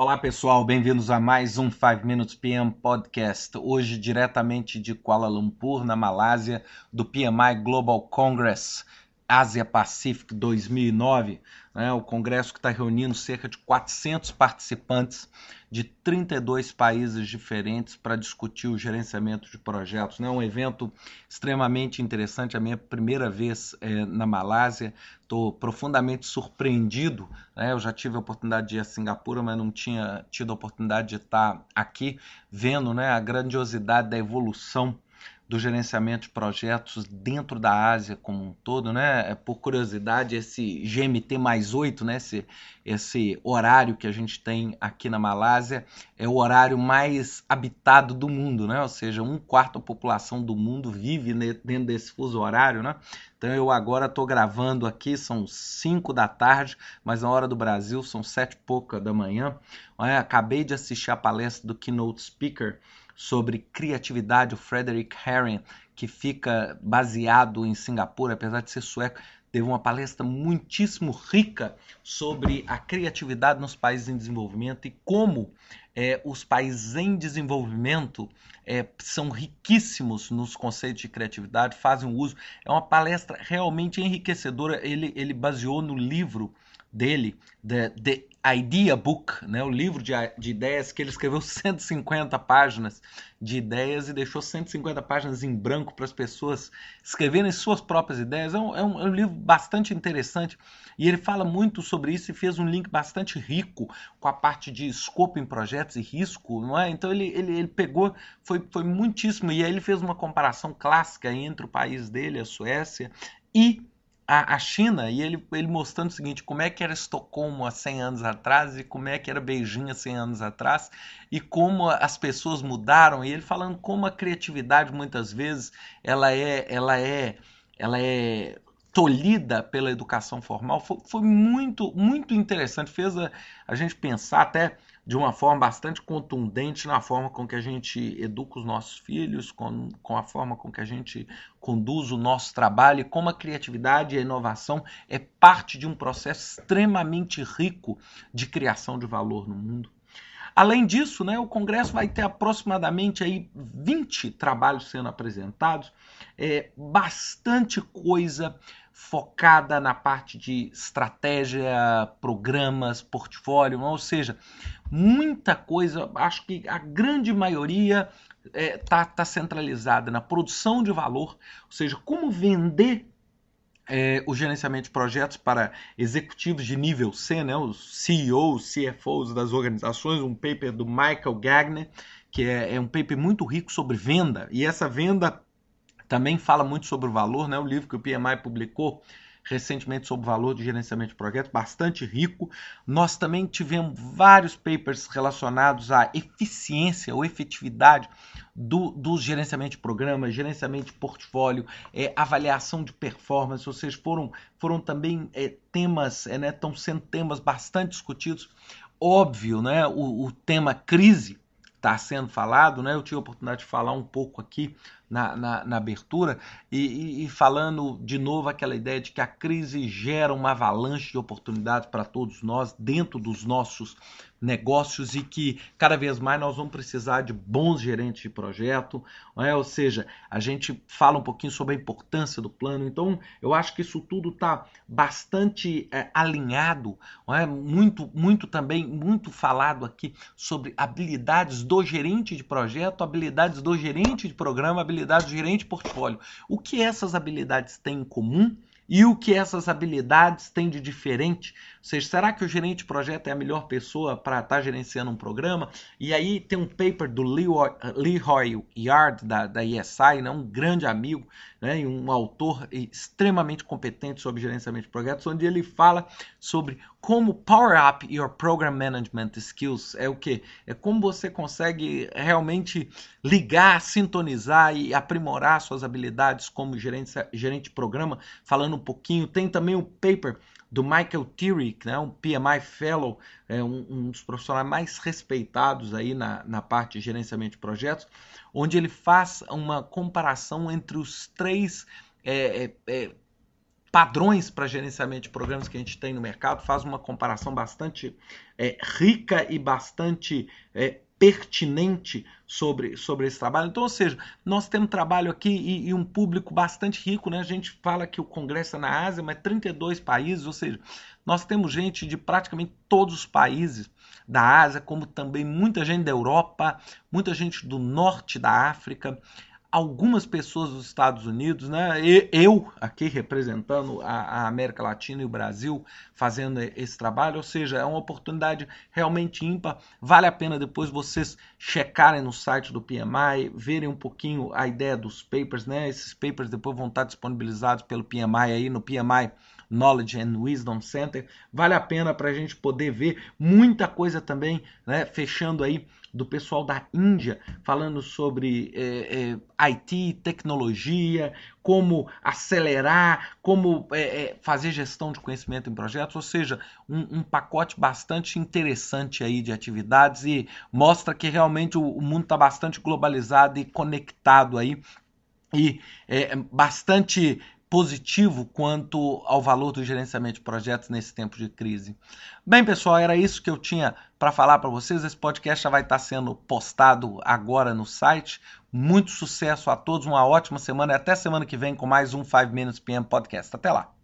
Olá pessoal, bem-vindos a mais um 5 Minutes PM Podcast. Hoje, diretamente de Kuala Lumpur, na Malásia, do PMI Global Congress Ásia Pacific 2009, né, o congresso que está reunindo cerca de 400 participantes de 32 países diferentes para discutir o gerenciamento de projetos. Né, um evento extremamente interessante, a minha primeira vez é, na Malásia, estou profundamente surpreendido. Né, eu já tive a oportunidade de ir a Singapura, mas não tinha tido a oportunidade de estar aqui vendo né, a grandiosidade da evolução do gerenciamento de projetos dentro da Ásia como um todo, né? É, por curiosidade, esse GMT mais 8, né? esse, esse horário que a gente tem aqui na Malásia, é o horário mais habitado do mundo, né? Ou seja, um quarto da população do mundo vive dentro desse fuso horário, né? Então eu agora estou gravando aqui, são 5 da tarde, mas na hora do Brasil são sete e pouca da manhã. acabei de assistir a palestra do Keynote Speaker sobre criatividade, o Frederick Herring, que fica baseado em Singapura, apesar de ser sueco, teve uma palestra muitíssimo rica sobre a criatividade nos países em desenvolvimento e como é, os países em desenvolvimento é, são riquíssimos nos conceitos de criatividade, fazem uso. É uma palestra realmente enriquecedora. Ele, ele baseou no livro dele, The, The Idea Book, né, o livro de, de ideias que ele escreveu 150 páginas de ideias e deixou 150 páginas em branco para as pessoas escreverem suas próprias ideias. É um, é, um, é um, livro bastante interessante e ele fala muito sobre isso e fez um link bastante rico com a parte de escopo em projetos e risco, não é? Então ele, ele, ele pegou, foi, foi muitíssimo, e aí ele fez uma comparação clássica entre o país dele, a Suécia, e a, a, China e ele, ele mostrando o seguinte, como é que era Estocolmo há 100 anos atrás e como é que era Beijing há 100 anos atrás e como as pessoas mudaram e ele falando como a criatividade muitas vezes ela é ela é ela é tolhida pela educação formal. Foi, foi muito muito interessante fez a, a gente pensar até de uma forma bastante contundente na forma com que a gente educa os nossos filhos, com, com a forma com que a gente conduz o nosso trabalho e como a criatividade e a inovação é parte de um processo extremamente rico de criação de valor no mundo. Além disso, né, o Congresso vai ter aproximadamente aí 20 trabalhos sendo apresentados, é, bastante coisa focada na parte de estratégia, programas, portfólio, ou seja, muita coisa, acho que a grande maioria está é, tá, tá centralizada na produção de valor, ou seja, como vender é, o gerenciamento de projetos para executivos de nível C, né, os CEOs, CFOs das organizações, um paper do Michael Gagner, que é, é um paper muito rico sobre venda, e essa venda também fala muito sobre o valor, né, o livro que o PMI publicou recentemente sobre o valor de gerenciamento de projetos, bastante rico. Nós também tivemos vários papers relacionados à eficiência ou efetividade do, do gerenciamento de programas, gerenciamento de portfólio, é, avaliação de performance, ou seja, foram, foram também é, temas, é, né, estão sendo temas bastante discutidos. Óbvio, né, o, o tema crise está sendo falado, né? Eu tive a oportunidade de falar um pouco aqui na, na, na abertura e, e, e, falando de novo aquela ideia de que a crise gera uma avalanche de oportunidades para todos nós dentro dos nossos negócios e que cada vez mais nós vamos precisar de bons gerentes de projeto, é? ou seja, a gente fala um pouquinho sobre a importância do plano, então eu acho que isso tudo está bastante é, alinhado, é? muito, muito também, muito falado aqui sobre habilidades do gerente de projeto, habilidades do gerente de programa, habilidades do gerente de portfólio. O que essas habilidades têm em comum? E o que essas habilidades têm de diferente? Ou seja, será que o gerente de projeto é a melhor pessoa para estar tá gerenciando um programa? E aí tem um paper do Leroy Yard, da, da ESI, né, um grande amigo né, e um autor extremamente competente sobre gerenciamento de projetos, onde ele fala sobre como power up your program management skills. É o que? É como você consegue realmente ligar, sintonizar e aprimorar suas habilidades como gerente, gerente de programa, falando um pouquinho. Tem também o paper do Michael Tierick, né, um PMI Fellow, é um, um, dos profissionais mais respeitados aí na, na parte de gerenciamento de projetos, onde ele faz uma comparação entre os três é, é, é padrões para gerenciamento de programas que a gente tem no mercado, faz uma comparação bastante é, rica e bastante é, pertinente sobre, sobre esse trabalho. Então, ou seja, nós temos trabalho aqui e, e, um público bastante rico, né? A gente fala que o Congresso é na Ásia, mas 32 países, ou seja, nós temos gente de praticamente todos os países da Ásia, como também muita gente da Europa, muita gente do norte da África, algumas pessoas dos Estados Unidos, né? Eu aqui representando a, América Latina e o Brasil fazendo esse trabalho, ou seja, é uma oportunidade realmente ímpar. Vale a pena depois vocês checarem no site do PMI, verem um pouquinho a ideia dos papers, né? Esses papers depois vão estar disponibilizados pelo PMI aí no PMI Knowledge and Wisdom Center. Vale a pena para a gente poder ver muita coisa também, né? Fechando aí do pessoal da Índia falando sobre é, é, IT, tecnologia, como acelerar, como é, é, fazer gestão de conhecimento em projetos, ou seja, um, um, pacote bastante interessante aí de atividades e mostra que realmente o, o mundo está bastante globalizado e conectado aí e é, bastante positivo quanto ao valor do gerenciamento de projetos nesse tempo de crise. Bem, pessoal, era isso que eu tinha para falar para vocês. Esse podcast já vai estar sendo postado agora no site. Muito sucesso a todos, uma ótima semana e até semana que vem com mais um 5 Minutes PM Podcast. Até lá!